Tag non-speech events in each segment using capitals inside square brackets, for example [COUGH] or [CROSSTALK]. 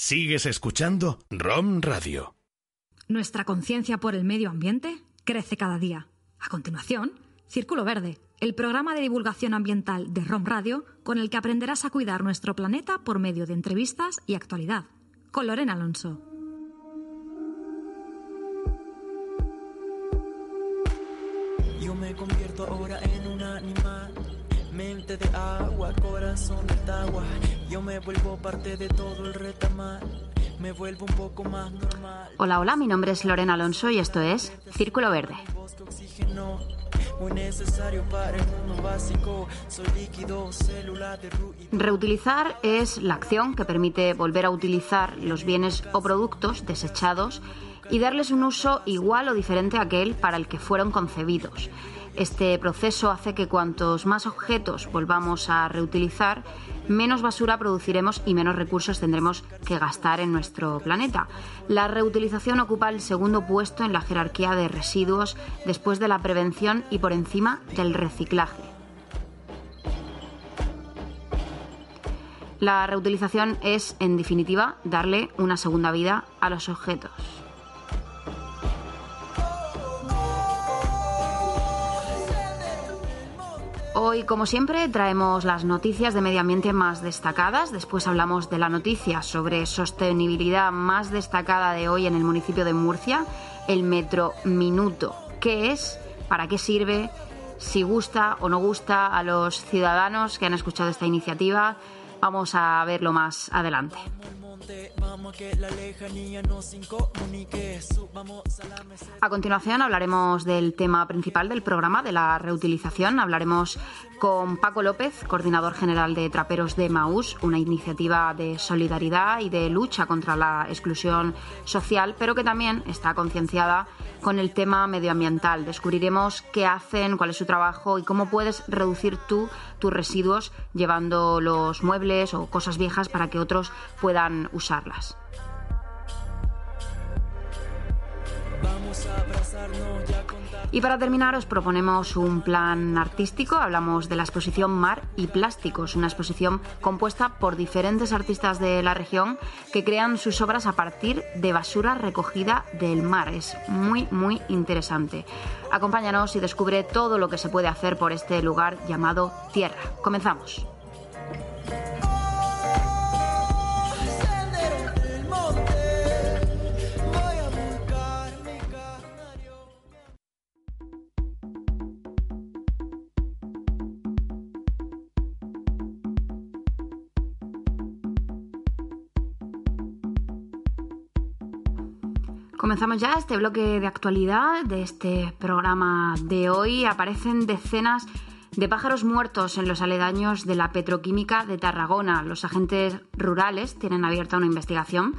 Sigues escuchando ROM Radio. Nuestra conciencia por el medio ambiente crece cada día. A continuación, Círculo Verde, el programa de divulgación ambiental de ROM Radio con el que aprenderás a cuidar nuestro planeta por medio de entrevistas y actualidad. Con Lorena Alonso. Yo me convierto ahora en un animal. Mente de agua, corazón de agua. Yo me vuelvo parte de todo el retamal. Me vuelvo un poco más normal. Hola, hola, mi nombre es Lorena Alonso y esto es Círculo Verde. Reutilizar es la acción que permite volver a utilizar los bienes o productos desechados y darles un uso igual o diferente a aquel para el que fueron concebidos. Este proceso hace que cuantos más objetos volvamos a reutilizar, menos basura produciremos y menos recursos tendremos que gastar en nuestro planeta. La reutilización ocupa el segundo puesto en la jerarquía de residuos después de la prevención y por encima del reciclaje. La reutilización es, en definitiva, darle una segunda vida a los objetos. Hoy, como siempre, traemos las noticias de medio ambiente más destacadas. Después hablamos de la noticia sobre sostenibilidad más destacada de hoy en el municipio de Murcia, el Metro Minuto. ¿Qué es? ¿Para qué sirve? Si gusta o no gusta a los ciudadanos que han escuchado esta iniciativa. Vamos a verlo más adelante. La a la. A continuación hablaremos del tema principal del programa, de la reutilización. Hablaremos con Paco López, coordinador general de Traperos de Maús, una iniciativa de solidaridad y de lucha contra la exclusión social, pero que también está concienciada con el tema medioambiental. Descubriremos qué hacen, cuál es su trabajo y cómo puedes reducir tú tus residuos llevando los muebles o cosas viejas para que otros puedan usarlas. Y para terminar os proponemos un plan artístico. Hablamos de la exposición Mar y Plásticos, una exposición compuesta por diferentes artistas de la región que crean sus obras a partir de basura recogida del mar. Es muy, muy interesante. Acompáñanos y descubre todo lo que se puede hacer por este lugar llamado Tierra. Comenzamos. Comenzamos ya este bloque de actualidad de este programa de hoy. Aparecen decenas de pájaros muertos en los aledaños de la petroquímica de Tarragona. Los agentes rurales tienen abierta una investigación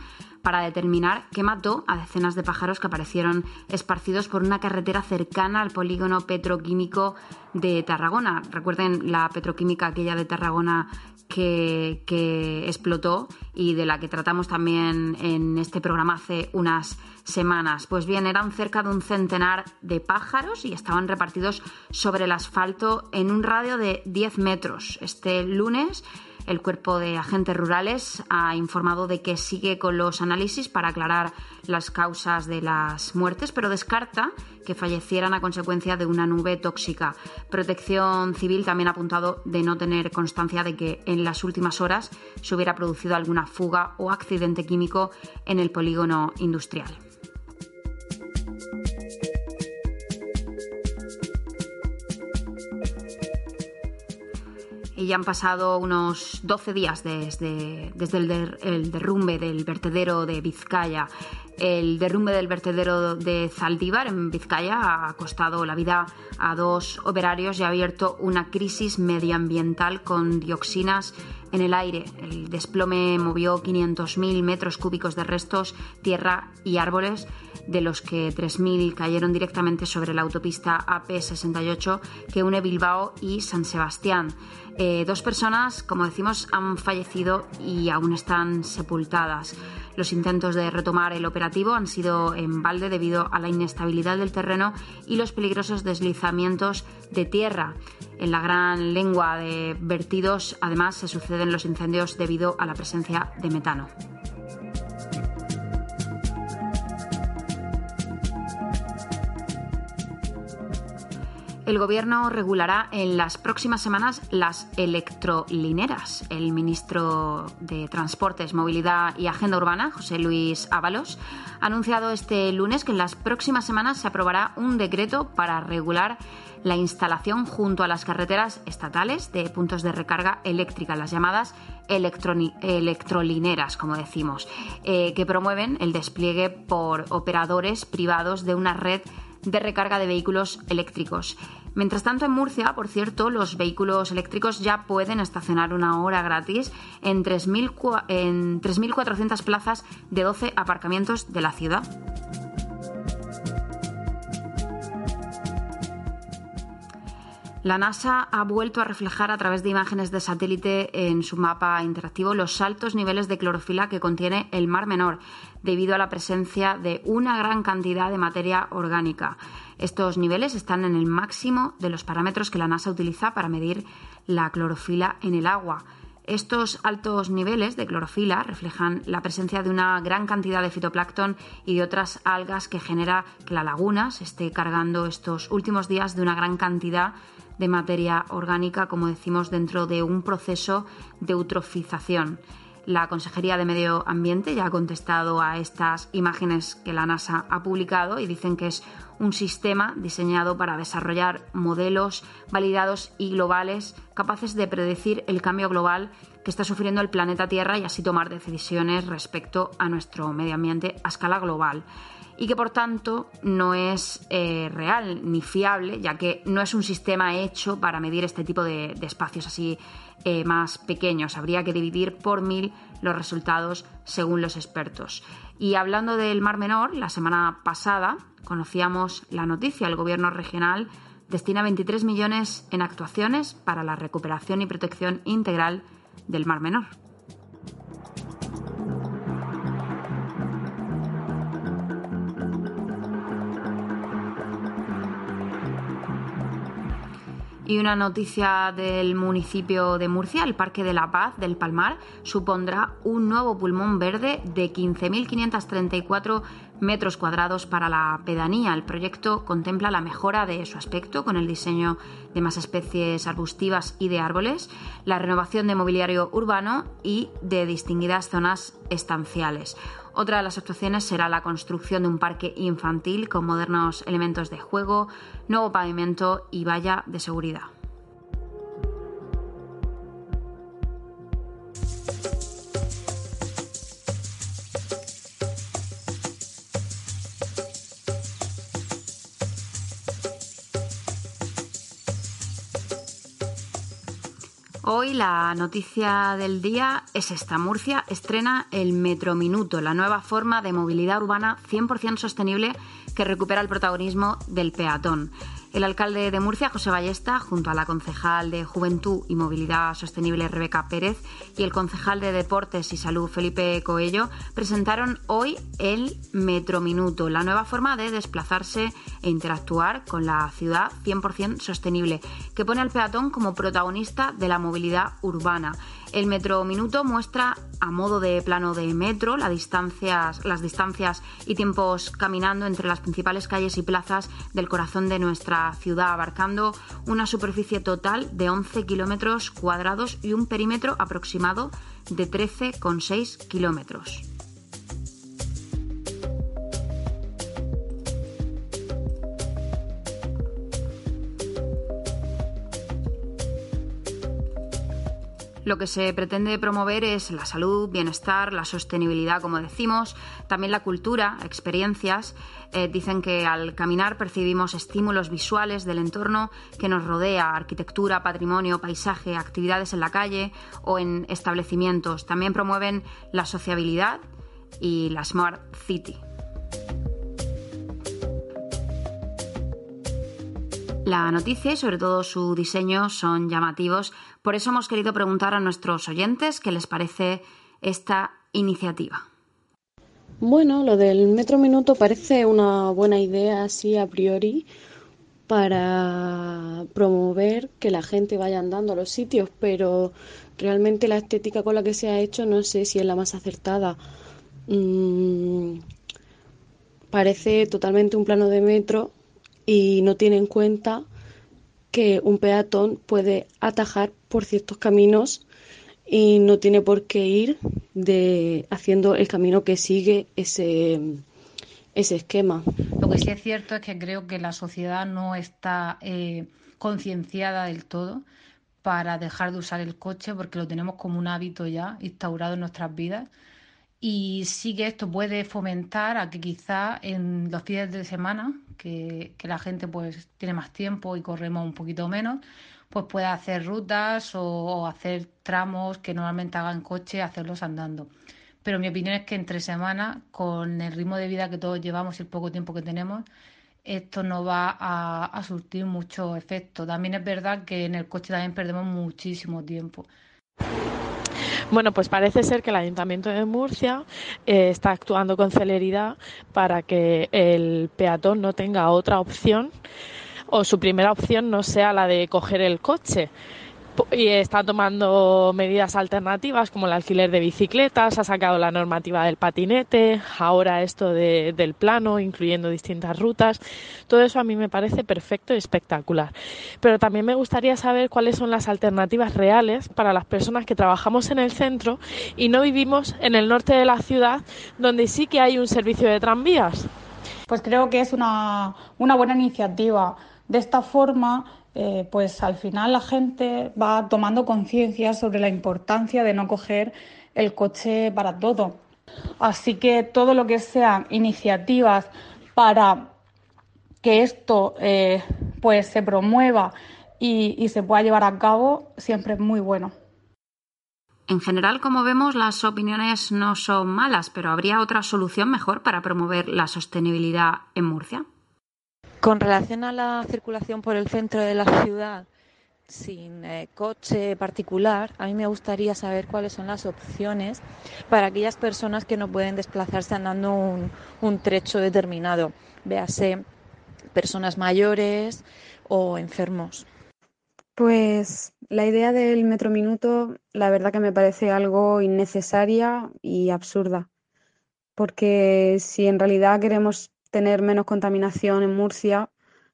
para determinar qué mató a decenas de pájaros que aparecieron esparcidos por una carretera cercana al polígono petroquímico de Tarragona. Recuerden la petroquímica aquella de Tarragona que, que explotó y de la que tratamos también en este programa hace unas semanas. Pues bien, eran cerca de un centenar de pájaros y estaban repartidos sobre el asfalto en un radio de 10 metros. Este lunes el cuerpo de agentes rurales ha informado de que sigue con los análisis para aclarar las causas de las muertes, pero descarta que fallecieran a consecuencia de una nube tóxica. Protección Civil también ha apuntado de no tener constancia de que en las últimas horas se hubiera producido alguna fuga o accidente químico en el polígono industrial. Ya han pasado unos 12 días desde, desde el, der- el derrumbe del vertedero de Vizcaya. El derrumbe del vertedero de Zaldívar, en Vizcaya, ha costado la vida a dos operarios y ha abierto una crisis medioambiental con dioxinas en el aire. El desplome movió 500.000 metros cúbicos de restos, tierra y árboles, de los que 3.000 cayeron directamente sobre la autopista AP68 que une Bilbao y San Sebastián. Eh, dos personas, como decimos, han fallecido y aún están sepultadas. Los intentos de retomar el operativo han sido en balde debido a la inestabilidad del terreno y los peligrosos deslizamientos de tierra. En la gran lengua de vertidos, además, se suceden los incendios debido a la presencia de metano. El Gobierno regulará en las próximas semanas las electrolineras. El ministro de Transportes, Movilidad y Agenda Urbana, José Luis Ábalos, ha anunciado este lunes que en las próximas semanas se aprobará un decreto para regular la instalación junto a las carreteras estatales de puntos de recarga eléctrica, las llamadas electrolineras, como decimos, eh, que promueven el despliegue por operadores privados de una red de recarga de vehículos eléctricos. Mientras tanto, en Murcia, por cierto, los vehículos eléctricos ya pueden estacionar una hora gratis en 3.400 plazas de 12 aparcamientos de la ciudad. La NASA ha vuelto a reflejar a través de imágenes de satélite en su mapa interactivo los altos niveles de clorofila que contiene el Mar Menor, debido a la presencia de una gran cantidad de materia orgánica. Estos niveles están en el máximo de los parámetros que la NASA utiliza para medir la clorofila en el agua. Estos altos niveles de clorofila reflejan la presencia de una gran cantidad de fitoplancton y de otras algas que genera que la laguna se esté cargando estos últimos días de una gran cantidad de materia orgánica, como decimos, dentro de un proceso de eutrofización. La Consejería de Medio Ambiente ya ha contestado a estas imágenes que la NASA ha publicado y dicen que es un sistema diseñado para desarrollar modelos validados y globales capaces de predecir el cambio global que está sufriendo el planeta Tierra y así tomar decisiones respecto a nuestro medio ambiente a escala global. Y que por tanto no es eh, real ni fiable, ya que no es un sistema hecho para medir este tipo de, espacios así eh, más pequeños. Habría que dividir por mil los resultados según los expertos. Y hablando del Mar Menor, la semana pasada conocíamos la noticia. El gobierno regional destina 23 millones en actuaciones para la recuperación y protección integral del Mar Menor. Y una noticia del municipio de Murcia, el Parque de la Paz del Palmar supondrá un nuevo pulmón verde de 15.534 metros cuadrados para la pedanía. El proyecto contempla la mejora de su aspecto con el diseño de más especies arbustivas y de árboles, la renovación de mobiliario urbano y de distinguidas zonas estanciales. Otra de las actuaciones será la construcción de un parque infantil con modernos elementos de juego, nuevo pavimento y valla de seguridad. Hoy la noticia del día es esta. Murcia estrena el Metrominuto, la nueva forma de movilidad urbana 100% sostenible que recupera el protagonismo del peatón. El alcalde de Murcia, José Ballesta, junto a la concejal de Juventud y Movilidad Sostenible, Rebeca Pérez, y el concejal de Deportes y Salud, Felipe Coello, presentaron hoy el Metrominuto, la nueva forma de desplazarse e interactuar con la ciudad 100% sostenible, que pone al peatón como protagonista de la movilidad urbana. El metro minuto muestra a modo de plano de metro las distancias, las distancias y tiempos caminando entre las principales calles y plazas del corazón de nuestra ciudad, abarcando una superficie total de 11 kilómetros cuadrados y un perímetro aproximado de 13,6 kilómetros. Lo que se pretende promover es la salud, bienestar, la sostenibilidad, como decimos, también la cultura, experiencias. Eh, dicen que al caminar percibimos estímulos visuales del entorno que nos rodea, arquitectura, patrimonio, paisaje, actividades en la calle o en establecimientos. También promueven la sociabilidad y la Smart City. La noticia y sobre todo su diseño son llamativos, por eso hemos querido preguntar a nuestros oyentes qué les parece esta iniciativa. Bueno, lo del metro minuto parece una buena idea así a priori para promover que la gente vaya andando a los sitios, pero realmente la estética con la que se ha hecho no sé si es la más acertada. Mm, parece totalmente un plano de metro y no tiene en cuenta que un peatón puede atajar por ciertos caminos y no tiene por qué ir de haciendo el camino que sigue ese ese esquema. Lo que sí es cierto es que creo que la sociedad no está eh, concienciada del todo para dejar de usar el coche porque lo tenemos como un hábito ya instaurado en nuestras vidas y sí que esto puede fomentar a que quizá en los fines de semana, que, la gente pues tiene más tiempo y corremos un poquito menos, pues pueda hacer rutas o, hacer tramos que normalmente hagan coche, hacerlos andando. Pero mi opinión es que entre semanas, con el ritmo de vida que todos llevamos y el poco tiempo que tenemos, esto no va a, a surtir mucho efecto. También es verdad que en el coche también perdemos muchísimo tiempo. Bueno, pues parece ser que el Ayuntamiento de Murcia eh, está actuando con celeridad para que el peatón no tenga otra opción o su primera opción no sea la de coger el coche y está tomando medidas alternativas como el alquiler de bicicletas, ha sacado la normativa del patinete, ahora esto del plano, incluyendo distintas rutas. Todo eso a mí me parece perfecto y espectacular. Pero también me gustaría saber cuáles son las alternativas reales para las personas que trabajamos en el centro y no vivimos en el norte de la ciudad, donde sí que hay un servicio de tranvías. Pues creo que es una, una buena iniciativa. De esta forma, eh, pues al final la gente va tomando conciencia sobre la importancia de no coger el coche para todo. Así que todo lo que sean iniciativas para que esto eh, pues se promueva y, y se pueda llevar a cabo siempre es muy bueno. En general, como vemos, las opiniones no son malas, pero ¿habría otra solución mejor para promover la sostenibilidad en Murcia? Con relación a la circulación por el centro de la ciudad sin eh, coche particular, a mí me gustaría saber cuáles son las opciones para aquellas personas que no pueden desplazarse andando un, un trecho determinado, véase personas mayores o enfermos. Pues la idea del metro minuto, la verdad que me parece algo innecesaria y absurda, porque si en realidad queremos tener menos contaminación en Murcia,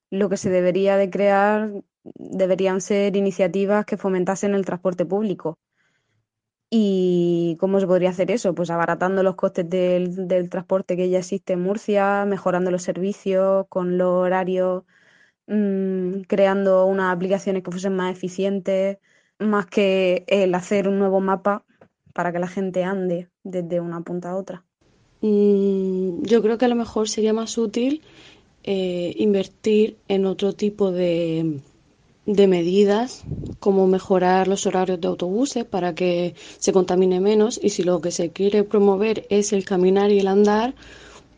lo que se debería de crear deberían ser iniciativas que fomentasen el transporte público. ¿Y cómo se podría hacer eso? Pues abaratando los costes del, transporte que ya existe en Murcia, mejorando los servicios, con los horarios, mm, creando unas aplicaciones que fuesen más eficientes, más que el hacer un nuevo mapa para que la gente ande desde una punta a otra. Mm, yo creo que a lo mejor sería más útil eh, invertir en otro tipo de, de medidas, como mejorar los horarios de autobuses para que se contamine menos y si lo que se quiere promover es el caminar y el andar,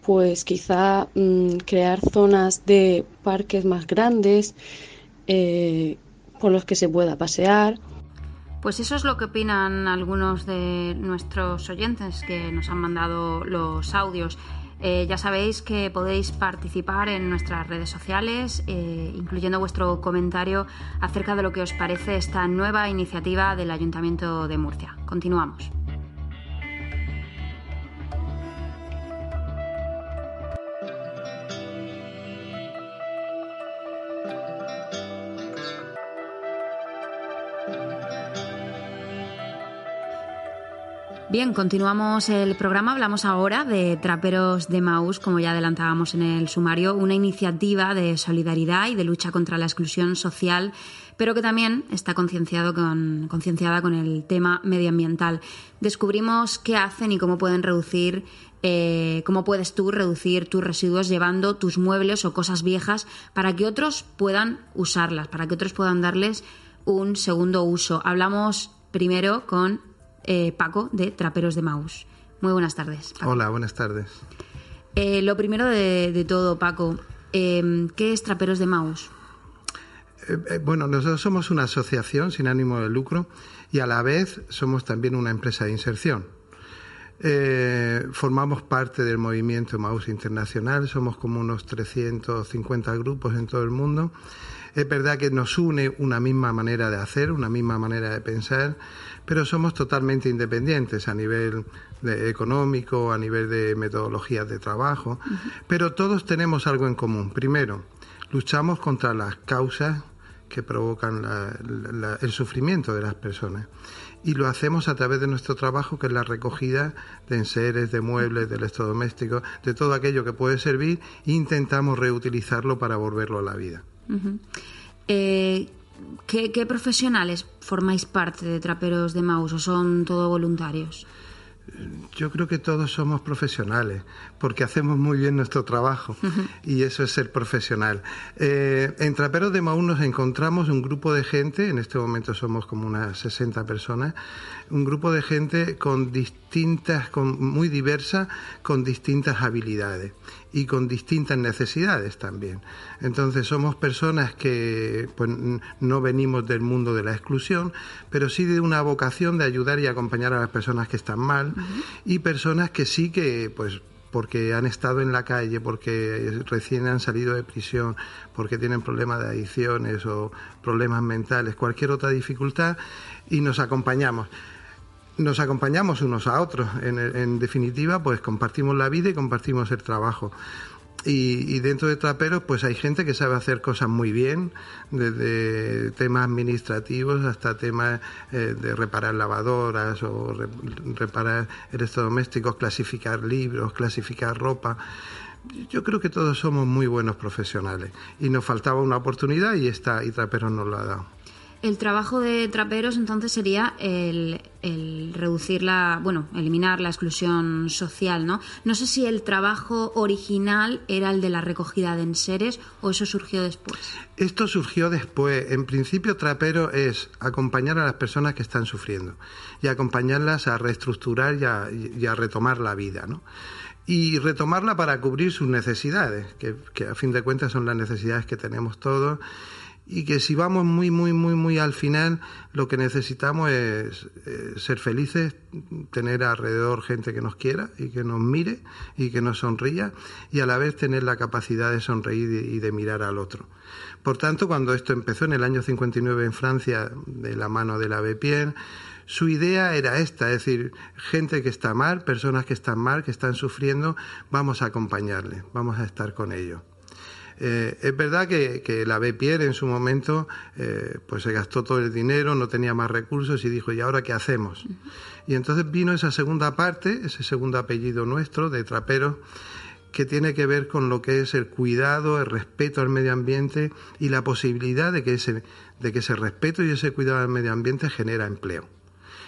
pues quizá mm, crear zonas de parques más grandes eh, por los que se pueda pasear pues eso es lo que opinan algunos de nuestros oyentes que nos han mandado los audios. Eh, ya sabéis que podéis participar en nuestras redes sociales, eh, incluyendo vuestro comentario acerca de lo que os parece esta nueva iniciativa del Ayuntamiento de Murcia. Continuamos. Bien, continuamos el programa. Hablamos ahora de Traperos de Maus, como ya adelantábamos en el sumario, una iniciativa de solidaridad y de lucha contra la exclusión social pero que también está concienciado con, concienciada con el tema medioambiental. Descubrimos qué hacen y cómo pueden reducir eh, cómo puedes tú reducir tus residuos llevando tus muebles o cosas viejas para que otros puedan usarlas, para que otros puedan darles un segundo uso. Hablamos primero con eh, Paco de Traperos de Maus. Muy buenas tardes. Hola, buenas tardes. Eh, lo primero de, todo, Paco, ¿qué es Traperos de Maus? bueno, nosotros somos una asociación sin ánimo de lucro y a la vez somos también una empresa de inserción. Eh, formamos parte del movimiento Maus Internacional, somos como unos 350 grupos en todo el mundo. Es verdad que nos une una misma manera de hacer, una misma manera de pensar, pero somos totalmente independientes a nivel económico, a nivel de metodologías de trabajo, pero todos tenemos algo en común. Primero, luchamos contra las causas que provocan el sufrimiento de las personas y lo hacemos a través de nuestro trabajo, que es la recogida de enseres, de muebles, de electrodomésticos, de todo aquello que puede servir, e intentamos reutilizarlo para volverlo a la vida. Eh, ¿qué, profesionales formáis parte de Traperos de Maus o son todos voluntarios? Yo creo que todos somos profesionales, porque hacemos muy bien nuestro trabajo y eso es ser profesional. Eh, en Traperos de Maú nos encontramos un grupo de gente, en este momento somos como unas 60 personas, un grupo de gente con distintas, con, muy diversa, con distintas habilidades y con distintas necesidades también. Entonces somos personas que pues, no venimos del mundo de la exclusión, pero sí de una vocación de ayudar y acompañar a las personas que están mal y personas que sí que pues porque han estado en la calle, porque recién han salido de prisión, porque tienen problemas de adicciones o problemas mentales, cualquier otra dificultad, y nos acompañamos nos acompañamos unos a otros. En, definitiva, pues compartimos la vida y compartimos el trabajo. Y, dentro de traperos, pues hay gente que sabe hacer cosas muy bien, desde temas administrativos hasta temas eh, de reparar lavadoras o reparar electrodomésticos, clasificar libros, clasificar ropa. Yo creo que todos somos muy buenos profesionales y nos faltaba una oportunidad y esta y Traperos nos lo ha dado. El trabajo de traperos entonces sería el, reducir la, bueno, eliminar la exclusión social, ¿no? No sé si el trabajo original era el de la recogida de enseres o eso surgió después. Esto surgió después. En principio, trapero es acompañar a las personas que están sufriendo y acompañarlas a reestructurar y a, retomar la vida, ¿no? y retomarla para cubrir sus necesidades, que, a fin de cuentas son las necesidades que tenemos todos y que si vamos muy, muy, muy, muy al final, lo que necesitamos es eh, ser felices, tener alrededor gente que nos quiera y que nos mire y que nos sonría y a la vez tener la capacidad de sonreír y de mirar al otro. Por tanto, cuando esto empezó en el año 59 en Francia, de la mano de la Bepien, su idea era esta, es decir, gente que está mal, personas que están mal, que están sufriendo, vamos a acompañarles, vamos a estar con ellos. Eh, es verdad que, la Bepier en su momento eh, pues se gastó todo el dinero, no tenía más recursos y dijo, ¿y ahora qué hacemos? Y entonces vino esa segunda parte, ese segundo apellido nuestro de trapero, que tiene que ver con lo que es el cuidado, el respeto al medio ambiente y la posibilidad de que ese, de que ese respeto y ese cuidado al medio ambiente genera empleo.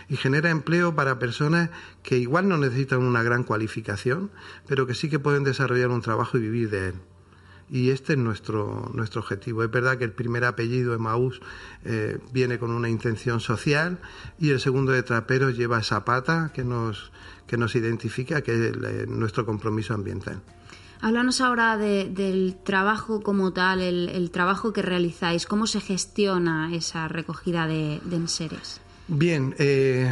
Y genera empleo para personas que igual no necesitan una gran cualificación, pero que sí que pueden desarrollar un trabajo y vivir de él y este es nuestro, nuestro objetivo. Es verdad que el primer apellido Emaús eh, viene con una intención social y el segundo de Traperos lleva esa pata que nos, que nos identifica, que es eh, nuestro compromiso ambiental. Háblanos ahora del trabajo como tal, el, trabajo que realizáis, cómo se gestiona esa recogida de, de enseres. Bien, eh,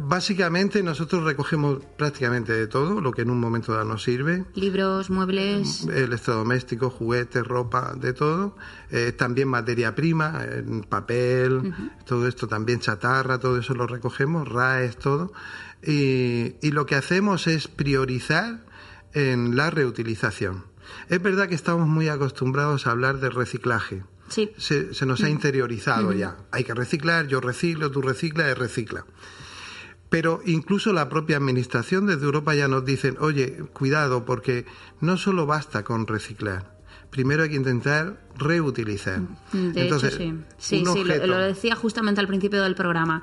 básicamente nosotros recogemos prácticamente de todo lo que en un momento dado nos sirve. Libros, muebles. Electrodomésticos, juguetes, ropa, de todo. Eh, también materia prima, papel, todo esto también chatarra, todo eso lo recogemos, RAES, todo. Y, y lo que hacemos es priorizar en la reutilización. Es verdad que estamos muy acostumbrados a hablar de reciclaje se, nos ha interiorizado ya. Hay que reciclar, yo reciclo, tú reciclas, él recicla. Pero incluso la propia administración desde Europa ya nos dicen, oye, cuidado, porque no solo basta con reciclar, primero hay que intentar reutilizar. De hecho, sí. Sí, sí, lo, decía justamente al principio del programa.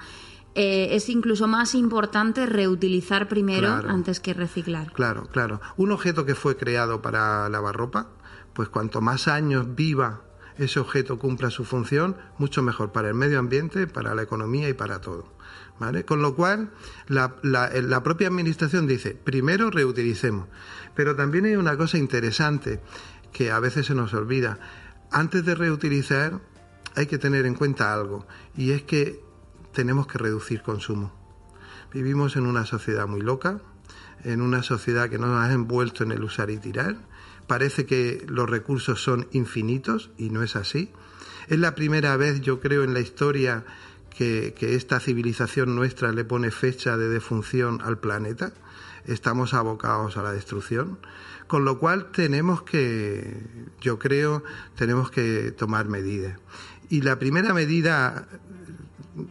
Eh, es incluso más importante reutilizar primero antes que reciclar. Claro, claro. Un objeto que fue creado para lavar ropa, pues cuanto más años viva ese objeto cumpla su función, mucho mejor para el medio ambiente, para la economía y para todo. ¿Vale? Con lo cual, la, la propia Administración dice, primero reutilicemos. Pero también hay una cosa interesante que a veces se nos olvida. Antes de reutilizar hay que tener en cuenta algo, y es que tenemos que reducir consumo. Vivimos en una sociedad muy loca, en una sociedad que nos ha envuelto en el usar y tirar. Parece que los recursos son infinitos y no es así. Es la primera vez, yo creo, en la historia que, esta civilización nuestra le pone fecha de defunción al planeta. Estamos abocados a la destrucción. Con lo cual tenemos que, yo creo, tenemos que tomar medidas. Y la primera medida,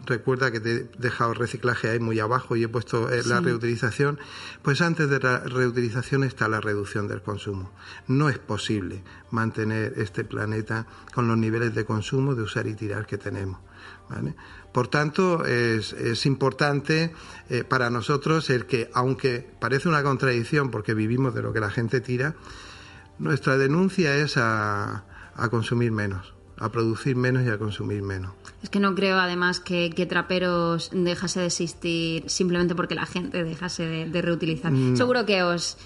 recuerda que te he dejado el reciclaje ahí muy abajo y he puesto eh, la reutilización, pues antes de la reutilización está la reducción del consumo. No es posible mantener este planeta con los niveles de consumo, de usar y tirar que tenemos. ¿vale? Por tanto, es, es importante eh, para nosotros el que, aunque parece una contradicción porque vivimos de lo que la gente tira, nuestra denuncia es a consumir menos a producir menos y a consumir menos. Es que no creo además que, Traperos dejase de existir simplemente porque la gente dejase de, reutilizar. Seguro que os,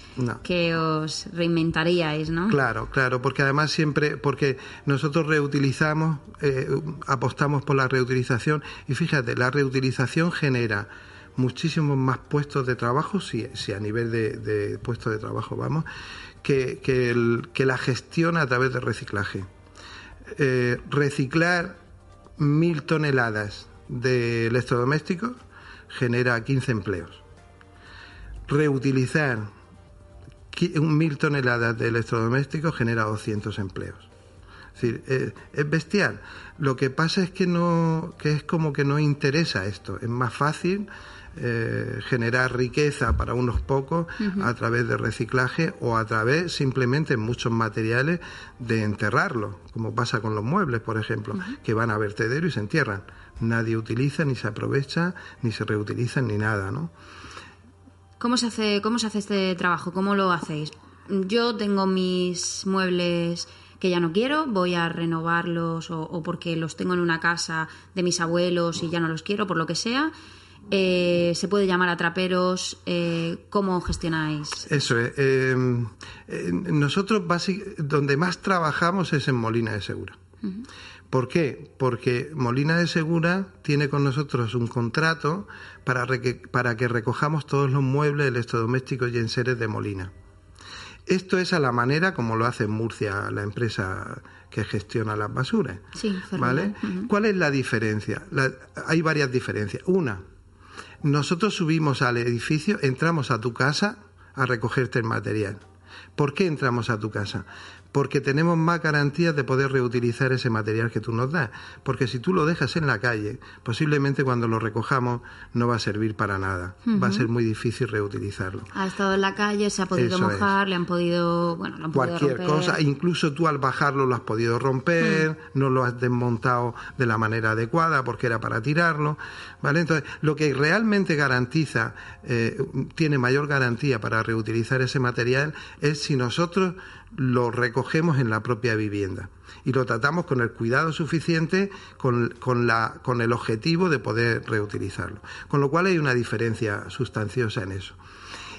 que os reinventaríais, ¿no? Claro, claro, porque además siempre, porque nosotros reutilizamos, eh, apostamos por la reutilización y fíjate, la reutilización genera muchísimos más puestos de trabajo, si, si a nivel de, puestos de trabajo vamos, que, que la gestión a través del reciclaje. Eh, reciclar mil toneladas de electrodomésticos genera 15 empleos. Reutilizar mil toneladas de electrodomésticos genera 200 empleos. Es eh, es bestial. Lo que pasa es que no, que es como que no interesa esto. Es más fácil eh, generar riqueza para unos pocos a través de reciclaje o a través simplemente en muchos materiales de enterrarlo, como pasa con los muebles, por ejemplo, que van a vertedero y se entierran. Nadie utiliza, ni se aprovecha, ni se reutilizan, ni nada, ¿no? ¿Cómo se hace, cómo se hace este trabajo? ¿Cómo lo hacéis? Yo tengo mis muebles que ya no quiero, voy a renovarlos o, o, porque los tengo en una casa de mis abuelos y ya no los quiero, por lo que sea. Eh, se puede llamar a traperos. Eh, ¿Cómo gestionáis? Eso es. Eh, nosotros donde más trabajamos es en Molina de Segura. ¿Por qué? Porque Molina de Segura tiene con nosotros un contrato para, para que recojamos todos los muebles electrodomésticos y enseres de Molina. Esto es a la manera como lo hace en Murcia la empresa que gestiona las basuras. Sí, ¿Vale? ¿Cuál es la diferencia? hay varias diferencias. Una, nosotros subimos al edificio, entramos a tu casa a recogerte el material. ¿Por qué entramos a tu casa? Porque tenemos más garantías de poder reutilizar ese material que tú nos das. Porque si tú lo dejas en la calle, posiblemente cuando lo recojamos no va a servir para nada. Va a ser muy difícil reutilizarlo. Ha estado en la calle, se ha podido mojar, le han podido, bueno, lo han Cualquier podido cosa, incluso tú al bajarlo lo has podido romper, no lo has desmontado de la manera adecuada porque era para tirarlo. ¿Vale? Entonces, lo que realmente garantiza, eh, tiene mayor garantía para reutilizar ese material es si nosotros lo recogemos en la propia vivienda y lo tratamos con el cuidado suficiente con, con, la, con el objetivo de poder reutilizarlo. Con lo cual hay una diferencia sustanciosa en eso.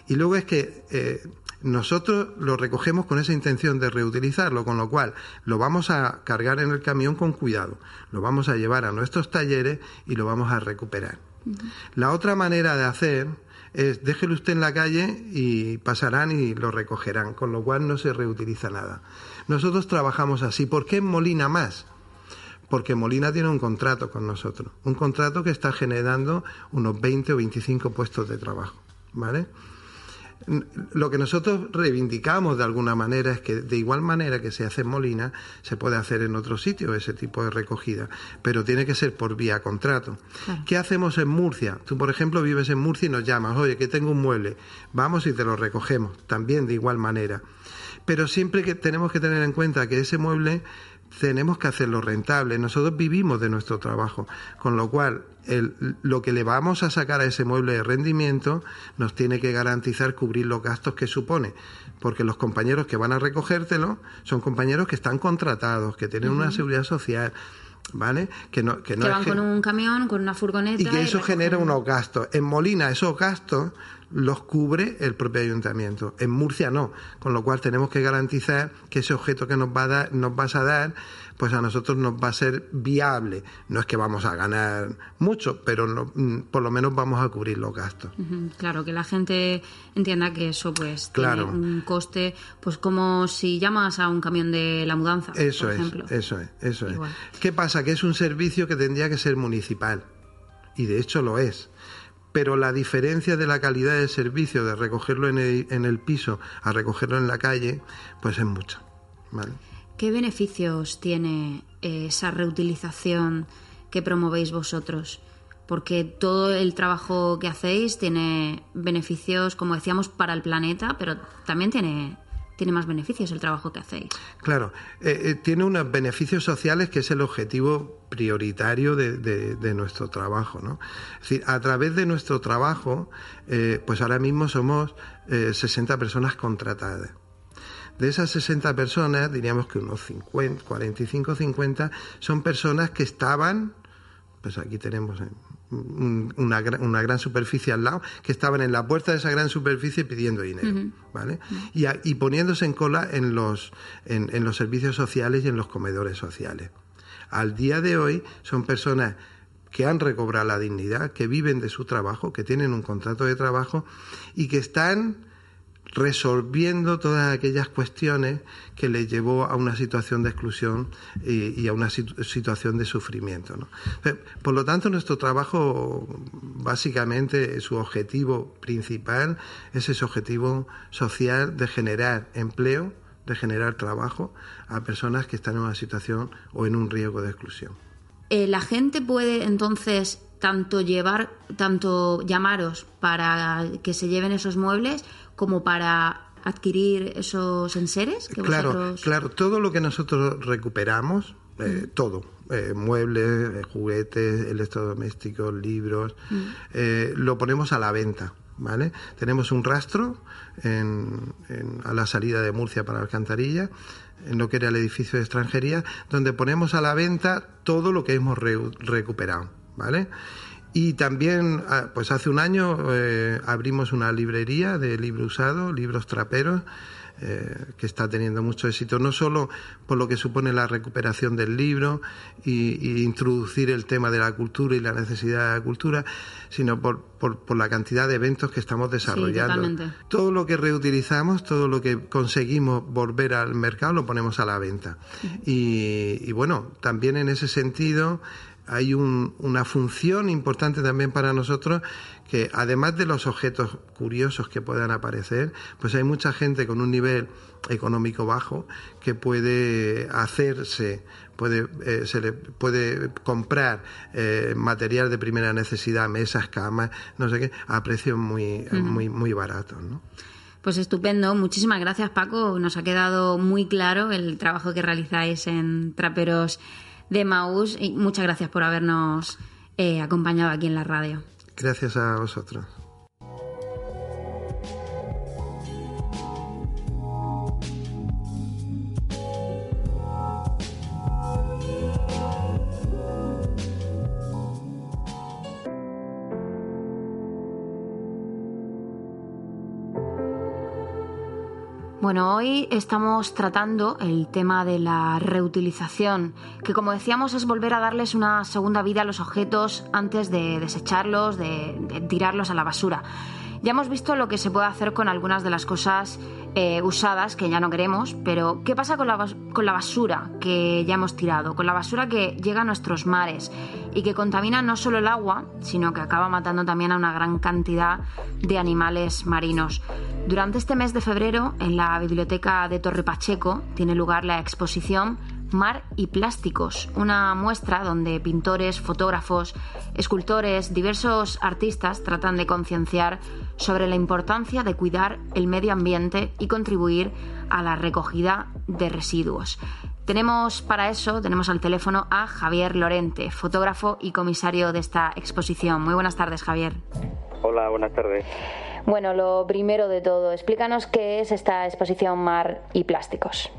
Y luego es que eh, nosotros lo recogemos con esa intención de reutilizarlo, con lo cual lo vamos a cargar en el camión con cuidado, lo vamos a llevar a nuestros talleres y lo vamos a recuperar. La otra manera de hacer es déjelo usted en la calle y pasarán y lo recogerán, con lo cual no se reutiliza nada. Nosotros trabajamos así. ¿Por qué Molina más? Porque Molina tiene un contrato con nosotros, un contrato que está generando unos 20 o 25 puestos de trabajo, ¿vale? Lo que nosotros reivindicamos de alguna manera es que de igual manera que se hace en Molina, se puede hacer en otro sitio ese tipo de recogida, pero tiene que ser por vía contrato. ¿Qué hacemos en Murcia? Tú, por ejemplo, vives en Murcia y nos llamas, oye, que tengo un mueble, vamos y te lo recogemos, también de igual manera. Pero siempre que tenemos que tener en cuenta que ese mueble tenemos que hacerlo rentable. Nosotros vivimos de nuestro trabajo, con lo cual el, lo que le vamos a sacar a ese mueble de rendimiento nos tiene que garantizar cubrir los gastos que supone, porque los compañeros que van a recogértelo son compañeros que están contratados, que tienen una seguridad social, ¿vale? Que, no, que, no van con un camión, con una furgoneta. Y que eso genera unos gastos. En Molina esos gastos los cubre el propio ayuntamiento. En Murcia no, con lo cual tenemos que garantizar que ese objeto que nos, va a dar, nos vas a dar, pues a nosotros nos va a ser viable. No es que vamos a ganar mucho, pero no, mm, por lo menos vamos a cubrir los gastos. Claro, que la gente entienda que eso pues tiene un coste, pues como si llamas a un camión de la mudanza. Eso por es, ejemplo. eso es, eso es. ¿Qué pasa? Que es un servicio que tendría que ser municipal. Y de hecho lo es pero la diferencia de la calidad del servicio de recogerlo en el, en el piso a recogerlo en la calle, pues es mucha. ¿Qué beneficios tiene eh, esa reutilización que promovéis vosotros? Porque todo el trabajo que hacéis tiene beneficios, como decíamos, para el planeta, pero también tiene tiene más beneficios el trabajo que hacéis. Claro, eh, eh, tiene unos beneficios sociales que es el objetivo prioritario de, nuestro trabajo. ¿no? Es decir, a través de nuestro trabajo, pues ahora mismo somos 60 personas contratadas. De esas 60 personas, diríamos que unos 50, 45, 50 son personas que estaban, pues aquí tenemos una, una, gran superficie al lado, que estaban en la puerta de esa gran superficie pidiendo dinero, ¿vale? y, poniéndose en cola en los, en, los servicios sociales y en los comedores sociales. Al día de hoy son personas que han recobrado la dignidad, que viven de su trabajo, que tienen un contrato de trabajo y que están resolviendo todas aquellas cuestiones que le llevó a una situación de exclusión y, a una situación de sufrimiento. Por lo tanto, nuestro trabajo, básicamente, su objetivo principal es ese objetivo social de generar empleo, de generar trabajo a personas que están en una situación o en un riesgo de exclusión. Eh, la gente puede entonces tanto llevar, tanto llamaros para que se lleven esos muebles como para adquirir esos enseres? Que claro, claro, todo lo que nosotros recuperamos, eh, todo, eh, muebles, eh, juguetes, electrodomésticos, libros, lo ponemos a la venta. ¿Vale? Tenemos un rastro a la salida de Murcia para Alcantarilla, en lo que era el edificio de extranjería, donde ponemos a la venta todo lo que hemos recuperado. ¿Vale? Y también, ah, pues hace un año eh, abrimos una librería de libro usado, libros traperos, eh, que está teniendo mucho éxito, no solo por lo que supone la recuperación del libro y, introducir el tema de la cultura y la necesidad de la cultura, sino por, por, la cantidad de eventos que estamos desarrollando. todo lo que reutilizamos, todo lo que conseguimos volver al mercado, lo ponemos a la venta. y, y bueno, también en ese sentido, hay una función importante también para nosotros que además de los objetos curiosos que puedan aparecer, pues hay mucha gente con un nivel económico bajo que puede hacerse, puede, eh, se le puede comprar eh, material de primera necesidad, mesas, camas, no sé qué, a precios muy, muy, muy baratos, ¿no? Pues estupendo, muchísimas gracias Paco, nos ha quedado muy claro el trabajo que realizáis en Traperos de Maús. Y muchas gracias por habernos eh, acompañado aquí en la radio. Gracias a vosotros. Bueno, hoy estamos tratando el tema de la reutilización, que como decíamos es volver a darles una segunda vida a los objetos antes de desecharlos, de, tirarlos a la basura. Ya hemos visto lo que se puede hacer con algunas de las cosas eh, usadas que ya no queremos, pero ¿qué pasa con la, con la basura que ya hemos tirado? Con la basura que llega a nuestros mares y que contamina no solo el agua, sino que acaba matando también a una gran cantidad de animales marinos. Durante este mes de febrero, en la biblioteca de Torre Pacheco, tiene lugar la exposición Mar y Plásticos, una muestra donde pintores, fotógrafos, escultores, diversos artistas tratan de concienciar sobre la importancia de cuidar el medio ambiente y contribuir a la recogida de residuos. Tenemos para eso, tenemos al teléfono a Javier Lorente, fotógrafo y comisario de esta exposición. Muy buenas tardes, Javier. Hola, buenas tardes. Bueno, lo primero de todo, explícanos qué es esta exposición Mar y Plásticos.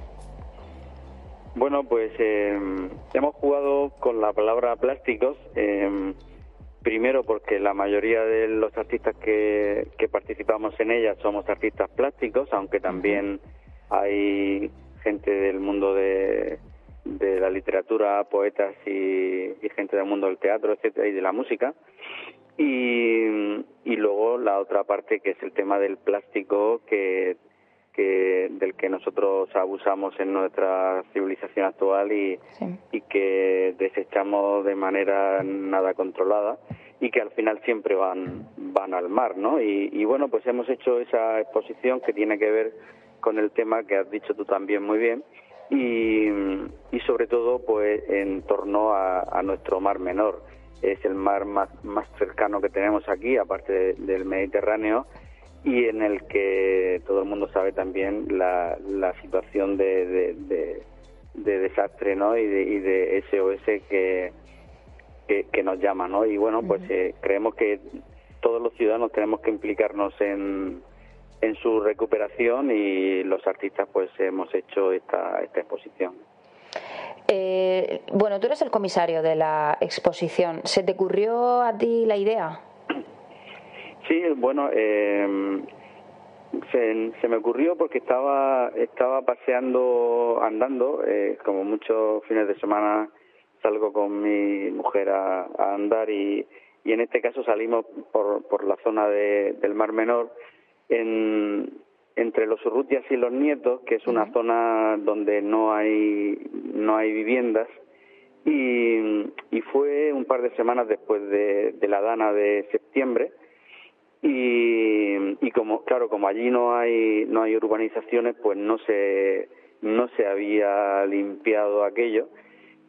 Bueno, pues eh, hemos jugado con la palabra plásticos, eh, primero porque la mayoría de los artistas que, participamos en ella somos artistas plásticos, aunque también hay gente del mundo de, la literatura, poetas y, y, gente del mundo del teatro, etcétera, y de la música. Y, y luego la otra parte que es el tema del plástico que, que del que nosotros abusamos en nuestra civilización actual y, y que desechamos de manera nada controlada y que al final siempre van van al mar, ¿no? Y, y bueno, pues hemos hecho esa exposición que tiene que ver con el tema que has dicho tú también muy bien y, y sobre todo pues en torno a, a nuestro mar menor es el mar más, más cercano que tenemos aquí, aparte del Mediterráneo, y en el que todo el mundo sabe también la, la situación de, de, desastre ¿no? y, de, y de SOS que, que, nos llama. ¿no? Y bueno, pues eh, creemos que todos los ciudadanos tenemos que implicarnos en, en su recuperación y los artistas pues hemos hecho esta, esta exposición. Eh, bueno, tú eres el comisario de la exposición. ¿Se te ocurrió a ti la idea? Sí, bueno, eh, se, me ocurrió porque estaba estaba paseando, andando, eh, como muchos fines de semana salgo con mi mujer a, andar y, y, en este caso salimos por, por la zona de, del Mar Menor en, entre los Urrutias y los Nietos, que es una zona donde no hay, no hay viviendas, y, y fue un par de semanas después de, de la dana de septiembre, y, y como claro como allí no hay no hay urbanizaciones pues no se no se había limpiado aquello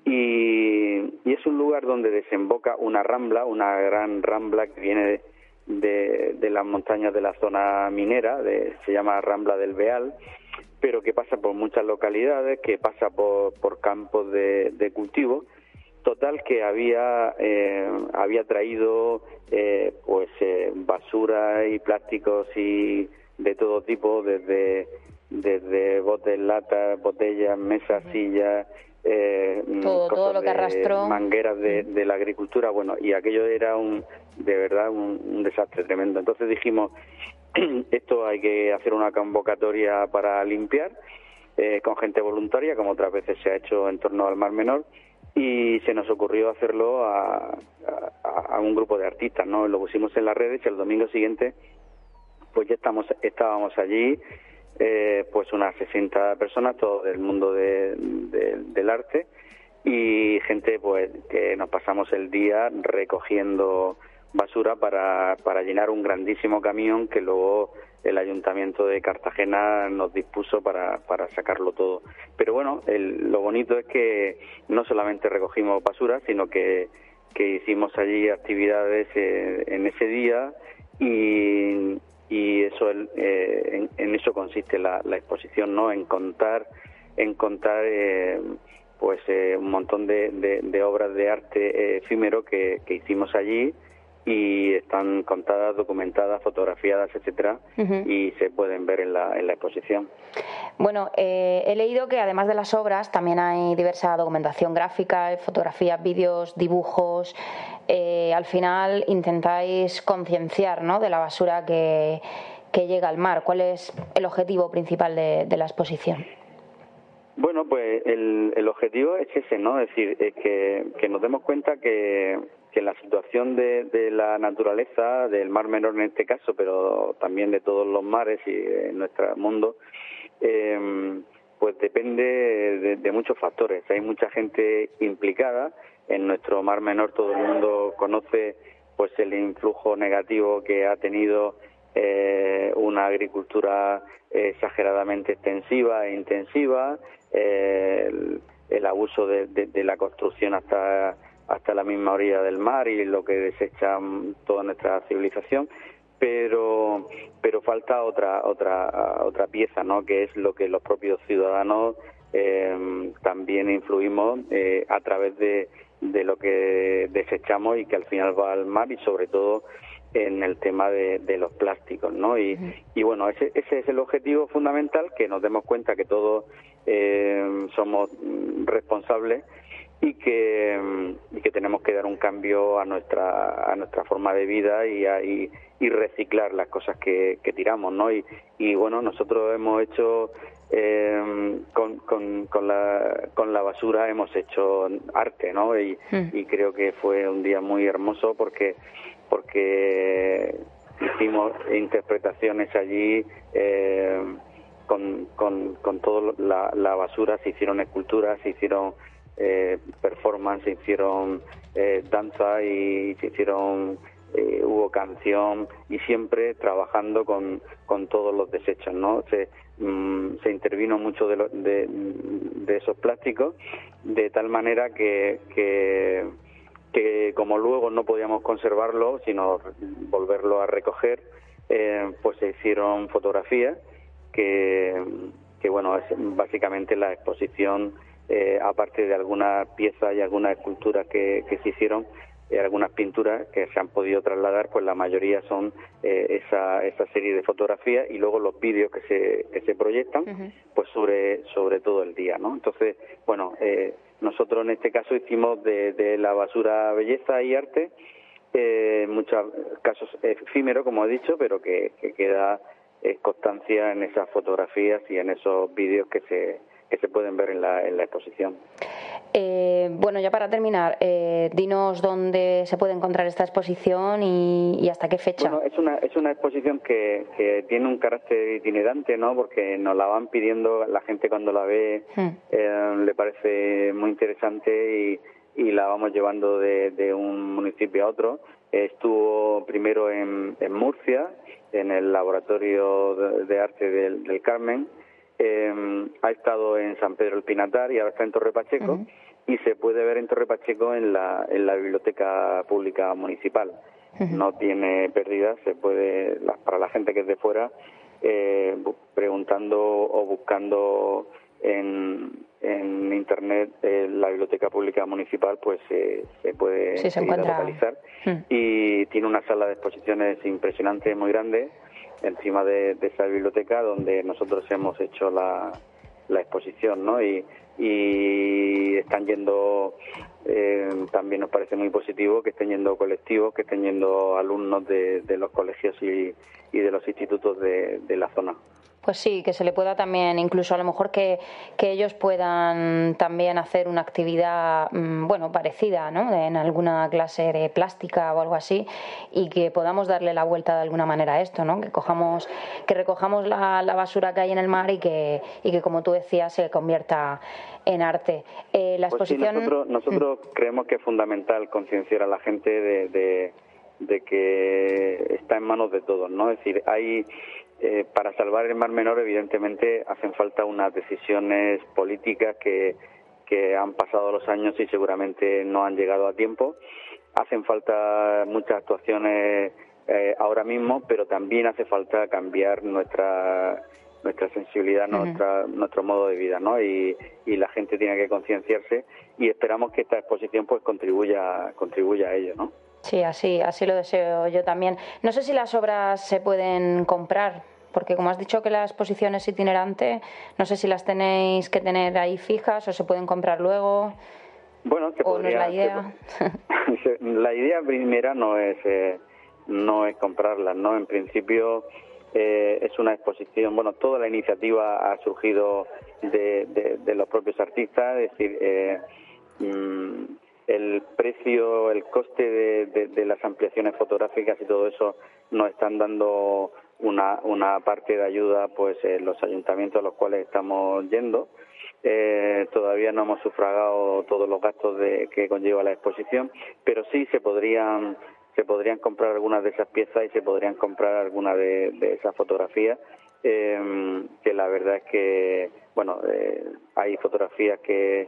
y, y es un lugar donde desemboca una rambla una gran rambla que viene de, de, las montañas de la zona minera, de, se llama Rambla del Beal, pero que pasa por muchas localidades, que pasa por, por campos de, de cultivo. Total que había, eh, había traído eh, pues eh, basura y plásticos y de todo tipo, desde, desde botes, latas, botellas, mesas, sillas, eh, todo, lo que arrastró. mangueras de, la agricultura, bueno, y aquello era un, de verdad un, desastre tremendo. Entonces dijimos, [CLEARS THROAT] esto hay que hacer una convocatoria para limpiar eh, con gente voluntaria, como otras veces se ha hecho en torno al Mar Menor, y se nos ocurrió hacerlo a, a, un grupo de artistas, ¿no? Lo pusimos en las redes y el domingo siguiente, pues ya estamos, estábamos allí eh, pues unas 60 personas, todo del mundo del arte y gente pues que nos pasamos el día recogiendo basura para, para llenar un grandísimo camión que luego el ayuntamiento de Cartagena nos dispuso para, para sacarlo todo. Pero bueno, lo bonito es que no solamente recogimos basura, sino que, que hicimos allí actividades eh, en ese día y, y eso eh, en, eso consiste la, exposición no en contar en contar eh, pues eh, un montón de, de, obras de arte efímero que, que, hicimos allí y están contadas, documentadas, fotografiadas, etcétera, y se pueden ver en la, en la exposición. Bueno, he leído que además de las obras también hay diversa documentación gráfica, fotografías, vídeos, dibujos. al final intentáis concienciar ¿no? de la basura que, que, llega al mar. ¿Cuál es el objetivo principal de, de la exposición? Bueno, pues el, el, objetivo es ese, ¿no? Es decir, es que, que nos demos cuenta que, que la situación de, de, la naturaleza, del mar menor en este caso, pero también de todos los mares y en nuestro mundo, eh, pues depende de, de, muchos factores. Hay mucha gente implicada. En nuestro mar menor todo el mundo conoce pues el influjo negativo que ha tenido eh, una agricultura exageradamente extensiva e intensiva, eh, el abuso de, la construcción hasta hasta la misma orilla del mar y lo que desecha toda nuestra civilización pero pero falta otra otra otra pieza no que es lo que los propios ciudadanos eh, también influimos eh, a través de, de lo que desechamos y que al final va al mar y sobre todo en el tema de, los plásticos, ¿no? Y, y bueno, ese, ese, es el objetivo fundamental, que nos demos cuenta que todos eh, somos responsables y que, y que tenemos que dar un cambio a nuestra, a nuestra forma de vida y, y, y, reciclar las cosas que, que tiramos, ¿no? Y, y bueno, nosotros hemos hecho eh, con, con, con, la, con la basura hemos hecho arte, ¿no? Y, hmm. y creo que fue un día muy hermoso porque porque hicimos interpretaciones allí eh, con, con, con toda la, la, basura, se hicieron esculturas, se hicieron eh, performance, se hicieron eh, danza y se hicieron eh, hubo canción y siempre trabajando con, con todos los desechos, ¿no? Se, mm, se intervino mucho de, de, de, esos plásticos de tal manera que, que, que, como luego no podíamos conservarlo, sino volverlo a recoger, eh, pues se hicieron fotografías que, que bueno, es básicamente la exposición, eh, aparte de algunas piezas y algunas esculturas que, que se hicieron, eh, algunas pinturas que se han podido trasladar, pues la mayoría son eh, esa, esa serie de fotografías y luego los vídeos que se, que se proyectan, pues sobre, sobre todo el día, ¿no? Entonces, bueno, eh, nosotros en este caso hicimos de, de la basura belleza y arte, en muchos casos efímero, como he dicho, pero que, que queda constancia en esas fotografías y en esos vídeos que se, que se pueden ver en la, en la exposición. Eh, bueno, ya para terminar, eh, dinos dónde se puede encontrar esta exposición y, hasta qué fecha. Bueno, es una, es una exposición que, que, tiene un carácter itinerante, ¿no? Porque nos la van pidiendo, la gente cuando la ve hmm. eh, le parece muy interesante y, y la vamos llevando de, de, un municipio a otro. Estuvo primero en, en Murcia, en el Laboratorio de, Arte del, del Carmen, eh, ha estado en San Pedro el Pinatar y ahora está en Torre Pacheco y se puede ver en Torre Pacheco en la, en la biblioteca pública municipal. No tiene pérdida, se puede, para la gente que es de fuera, eh, preguntando o buscando en, en internet eh, la biblioteca pública municipal pues se puede localizar. Y tiene una sala de exposiciones impresionante muy grande encima de, esa biblioteca donde nosotros hemos hecho la, la exposición, ¿no? Y, y están yendo, eh, también nos parece muy positivo que estén yendo colectivos, que estén yendo alumnos de, los colegios y, y de los institutos de la zona pues sí, que se le pueda también, incluso a lo mejor que, que ellos puedan también hacer una actividad, mm, bueno, parecida, ¿no? En alguna clase de plástica o algo así, y que podamos darle la vuelta de alguna manera a esto, ¿no? Que cojamos, que recojamos la, basura que hay en el mar y que, y que como tú decías, se convierta en arte. Eh, la pues exposición... nosotros, nosotros creemos que es fundamental concienciar a la gente de, de, de que está en manos de todos, ¿no? Es decir, hay eh, para salvar el Mar Menor, evidentemente, hacen falta unas decisiones políticas que, que han pasado los años y seguramente no han llegado a tiempo. Hacen falta muchas actuaciones eh, ahora mismo, pero también hace falta cambiar nuestra nuestra sensibilidad, nuestra, nuestro modo de vida, ¿no? Y, y la gente tiene que concienciarse y esperamos que esta exposición pues contribuya contribuya a ello, ¿no? Sí, así, así lo deseo yo también. No sé si las obras se pueden comprar, porque como has dicho que la exposición es itinerante, no sé si las tenéis que tener ahí fijas o se pueden comprar luego. Bueno, que no es la idea. [LAUGHS] la idea primera no es eh, no es comprarlas, ¿no? En principio eh, es una exposición. Bueno, toda la iniciativa ha surgido de, de, los propios artistas, es decir. Eh, mm, el precio, el coste de, las ampliaciones fotográficas y todo eso nos están dando una, parte de ayuda pues en los ayuntamientos a los cuales estamos yendo. Eh, todavía no hemos sufragado todos los gastos de, que conlleva la exposición, pero sí se podrían se podrían comprar algunas de esas piezas y se podrían comprar algunas de, esas fotografías eh, que la verdad es que bueno eh, hay fotografías que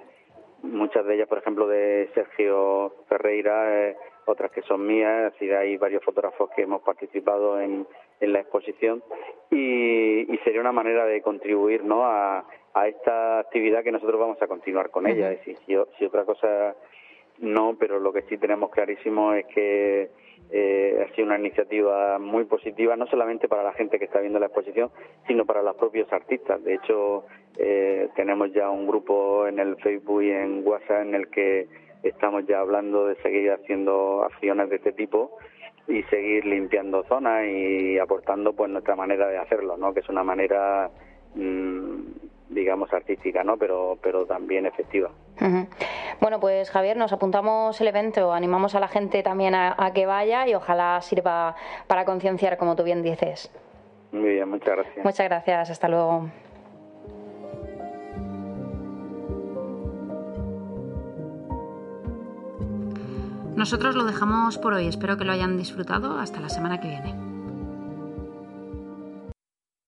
muchas de ellas, por ejemplo, de Sergio Ferreira, eh, otras que son mías, así hay varios fotógrafos que hemos participado en, en la exposición y, y, sería una manera de contribuir ¿no? a, a, esta actividad que nosotros vamos a continuar con ella. Es decir, si, si otra cosa no, pero lo que sí tenemos clarísimo es que eh, ha sido una iniciativa muy positiva, no solamente para la gente que está viendo la exposición, sino para los propios artistas. De hecho, eh, tenemos ya un grupo en el Facebook y en WhatsApp en el que estamos ya hablando de seguir haciendo acciones de este tipo y seguir limpiando zonas y aportando pues nuestra manera de hacerlo, ¿no? Que es una manera mmm, digamos artística, ¿no? Pero pero también efectiva. Bueno, pues Javier, nos apuntamos el evento, animamos a la gente también a, a que vaya y ojalá sirva para concienciar, como tú bien dices. Muy bien, muchas gracias. Muchas gracias, hasta luego. Nosotros lo dejamos por hoy, espero que lo hayan disfrutado, hasta la semana que viene.